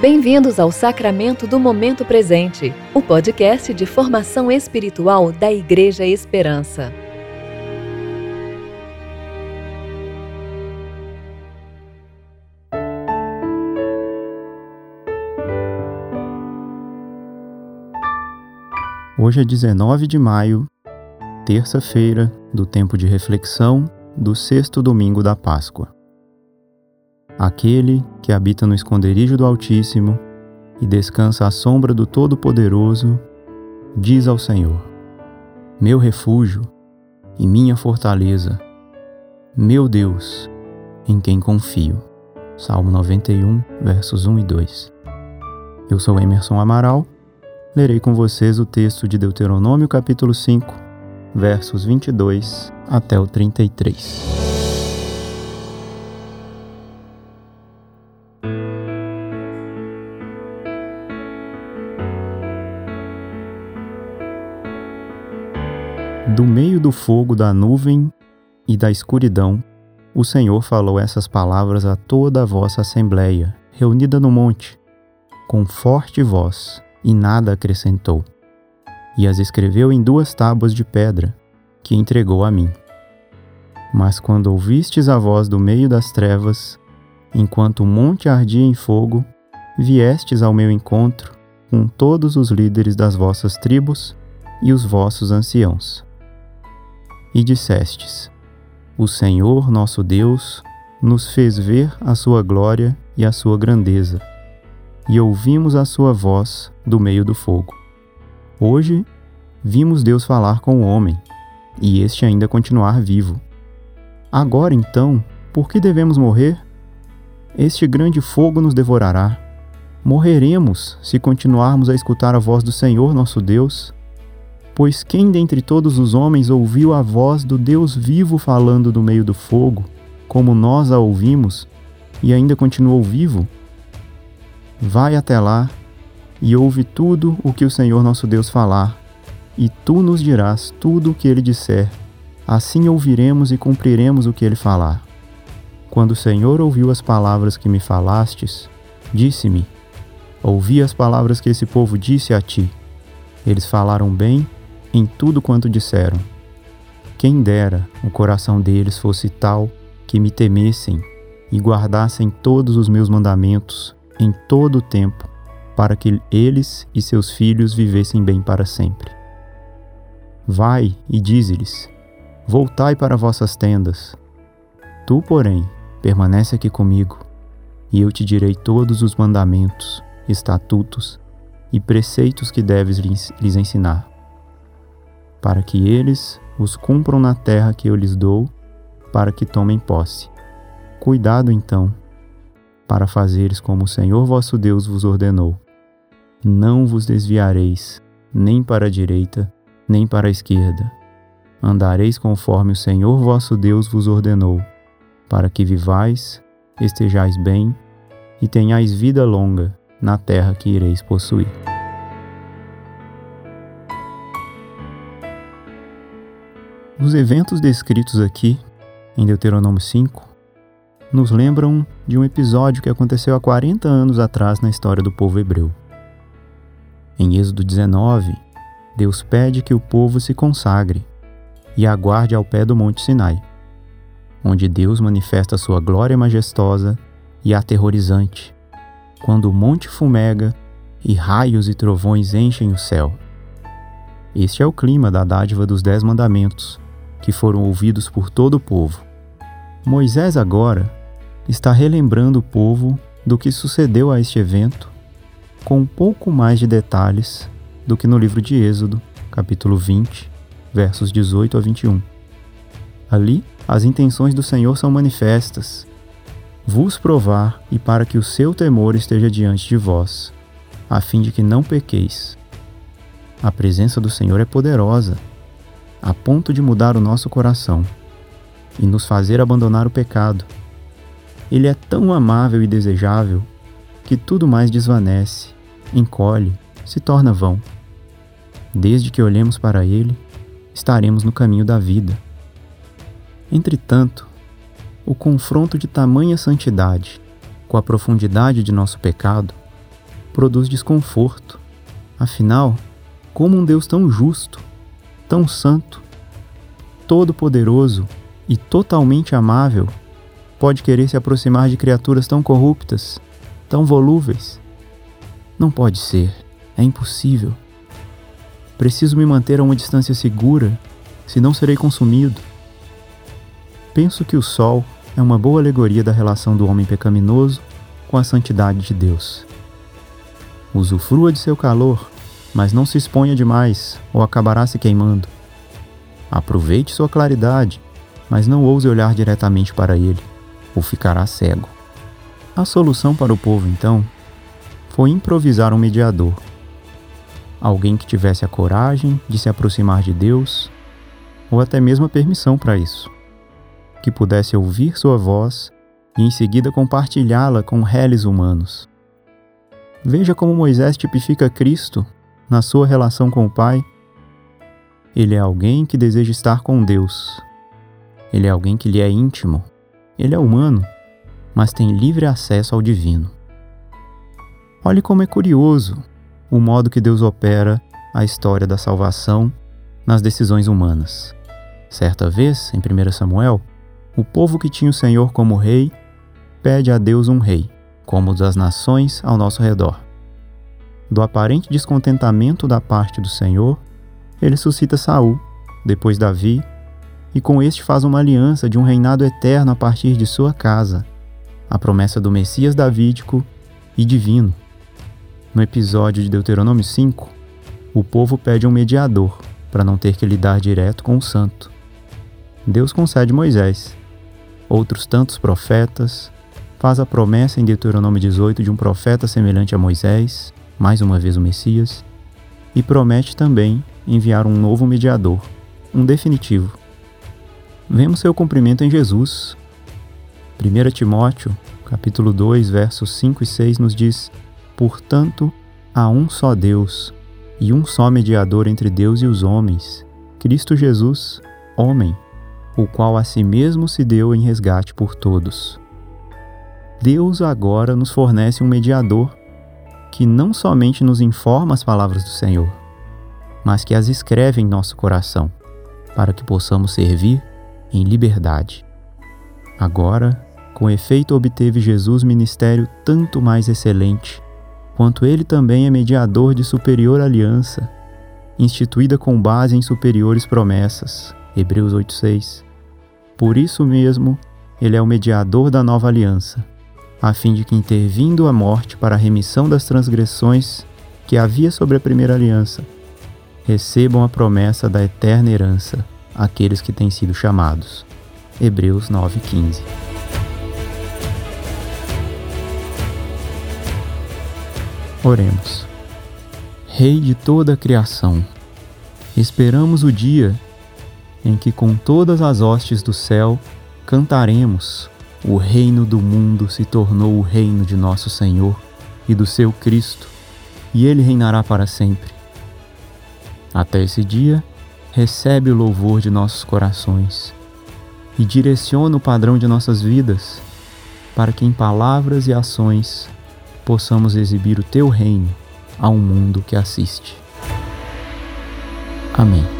Bem-vindos ao Sacramento do Momento Presente, o podcast de formação espiritual da Igreja Esperança. Hoje é 19 de maio, terça-feira do tempo de reflexão do sexto domingo da Páscoa. Aquele que habita no esconderijo do Altíssimo e descansa à sombra do Todo-Poderoso, diz ao Senhor: Meu refúgio e minha fortaleza, meu Deus, em quem confio. Salmo 91, versos 1 e 2. Eu sou Emerson Amaral. Lerei com vocês o texto de Deuteronômio, capítulo 5, versos 22 até o 33. Do fogo da nuvem e da escuridão, o Senhor falou essas palavras a toda a vossa assembleia, reunida no monte, com forte voz, e nada acrescentou. E as escreveu em duas tábuas de pedra, que entregou a mim. Mas quando ouvistes a voz do meio das trevas, enquanto o monte ardia em fogo, viestes ao meu encontro com todos os líderes das vossas tribos e os vossos anciãos e dissestes: O Senhor nosso Deus nos fez ver a sua glória e a sua grandeza, e ouvimos a sua voz do meio do fogo. Hoje vimos Deus falar com o homem, e este ainda continuar vivo. Agora então, por que devemos morrer? Este grande fogo nos devorará. Morreremos se continuarmos a escutar a voz do Senhor nosso Deus Pois quem dentre todos os homens ouviu a voz do Deus vivo falando do meio do fogo, como nós a ouvimos, e ainda continuou vivo? Vai até lá e ouve tudo o que o Senhor nosso Deus falar, e tu nos dirás tudo o que ele disser. Assim ouviremos e cumpriremos o que ele falar. Quando o Senhor ouviu as palavras que me falastes, disse-me: Ouvi as palavras que esse povo disse a ti. Eles falaram bem em tudo quanto disseram. Quem dera o coração deles fosse tal que me temessem e guardassem todos os meus mandamentos em todo o tempo, para que eles e seus filhos vivessem bem para sempre. Vai e dize-lhes: Voltai para vossas tendas. Tu, porém, permanece aqui comigo, e eu te direi todos os mandamentos, estatutos e preceitos que deves lhes ensinar para que eles os cumpram na terra que eu lhes dou, para que tomem posse. Cuidado, então, para fazeres como o Senhor vosso Deus vos ordenou. Não vos desviareis, nem para a direita, nem para a esquerda. Andareis conforme o Senhor vosso Deus vos ordenou, para que vivais, estejais bem e tenhais vida longa na terra que ireis possuir. Os eventos descritos aqui, em Deuteronômio 5, nos lembram de um episódio que aconteceu há 40 anos atrás na história do povo hebreu. Em Êxodo 19, Deus pede que o povo se consagre e aguarde ao pé do Monte Sinai, onde Deus manifesta sua glória majestosa e aterrorizante, quando o monte fumega e raios e trovões enchem o céu. Este é o clima da dádiva dos Dez Mandamentos, que foram ouvidos por todo o povo. Moisés agora está relembrando o povo do que sucedeu a este evento com um pouco mais de detalhes do que no livro de Êxodo, capítulo 20, versos 18 a 21. Ali, as intenções do Senhor são manifestas: vos provar e para que o seu temor esteja diante de vós, a fim de que não pequeis. A presença do Senhor é poderosa a ponto de mudar o nosso coração e nos fazer abandonar o pecado. Ele é tão amável e desejável que tudo mais desvanece, encolhe, se torna vão. Desde que olhemos para Ele, estaremos no caminho da vida. Entretanto, o confronto de tamanha santidade com a profundidade de nosso pecado produz desconforto. Afinal, como um Deus tão justo, tão santo, todo-poderoso e totalmente amável pode querer se aproximar de criaturas tão corruptas, tão volúveis? Não pode ser, é impossível. Preciso me manter a uma distância segura, senão serei consumido. Penso que o sol é uma boa alegoria da relação do homem pecaminoso com a santidade de Deus. Usufrua de seu calor, mas não se exponha demais ou acabará se queimando. Aproveite sua claridade, mas não ouse olhar diretamente para ele, ou ficará cego. A solução para o povo, então, foi improvisar um mediador. Alguém que tivesse a coragem de se aproximar de Deus, ou até mesmo a permissão para isso. Que pudesse ouvir sua voz e em seguida compartilhá-la com réis humanos. Veja como Moisés tipifica Cristo na sua relação com o Pai. Ele é alguém que deseja estar com Deus. Ele é alguém que lhe é íntimo. Ele é humano, mas tem livre acesso ao divino. Olhe como é curioso o modo que Deus opera a história da salvação nas decisões humanas. Certa vez, em 1 Samuel, o povo que tinha o Senhor como rei pede a Deus um rei, como das nações ao nosso redor. Do aparente descontentamento da parte do Senhor, ele suscita Saul, depois Davi, e com este faz uma aliança de um reinado eterno a partir de sua casa, a promessa do Messias davídico e divino. No episódio de Deuteronômio 5, o povo pede um mediador para não ter que lidar direto com o santo. Deus concede Moisés, outros tantos profetas, faz a promessa em Deuteronômio 18 de um profeta semelhante a Moisés, mais uma vez o Messias, e promete também enviar um novo mediador, um definitivo. Vemos seu cumprimento em Jesus. 1 Timóteo, capítulo 2, versos 5 e 6 nos diz: Portanto, há um só Deus e um só mediador entre Deus e os homens, Cristo Jesus, homem, o qual a si mesmo se deu em resgate por todos. Deus agora nos fornece um mediador que não somente nos informa as palavras do Senhor, mas que as escreve em nosso coração, para que possamos servir em liberdade. Agora, com efeito, obteve Jesus ministério tanto mais excelente quanto ele também é mediador de superior aliança, instituída com base em superiores promessas. Hebreus 8:6. Por isso mesmo, ele é o mediador da nova aliança, a fim de que intervindo a morte para a remissão das transgressões que havia sobre a primeira aliança, recebam a promessa da eterna herança aqueles que têm sido chamados. Hebreus 9:15. Oremos. Rei de toda a criação, esperamos o dia em que com todas as hostes do céu cantaremos: O reino do mundo se tornou o reino de nosso Senhor e do seu Cristo, e ele reinará para sempre. Até esse dia, recebe o louvor de nossos corações e direciona o padrão de nossas vidas, para que em palavras e ações possamos exibir o teu reino a um mundo que assiste. Amém.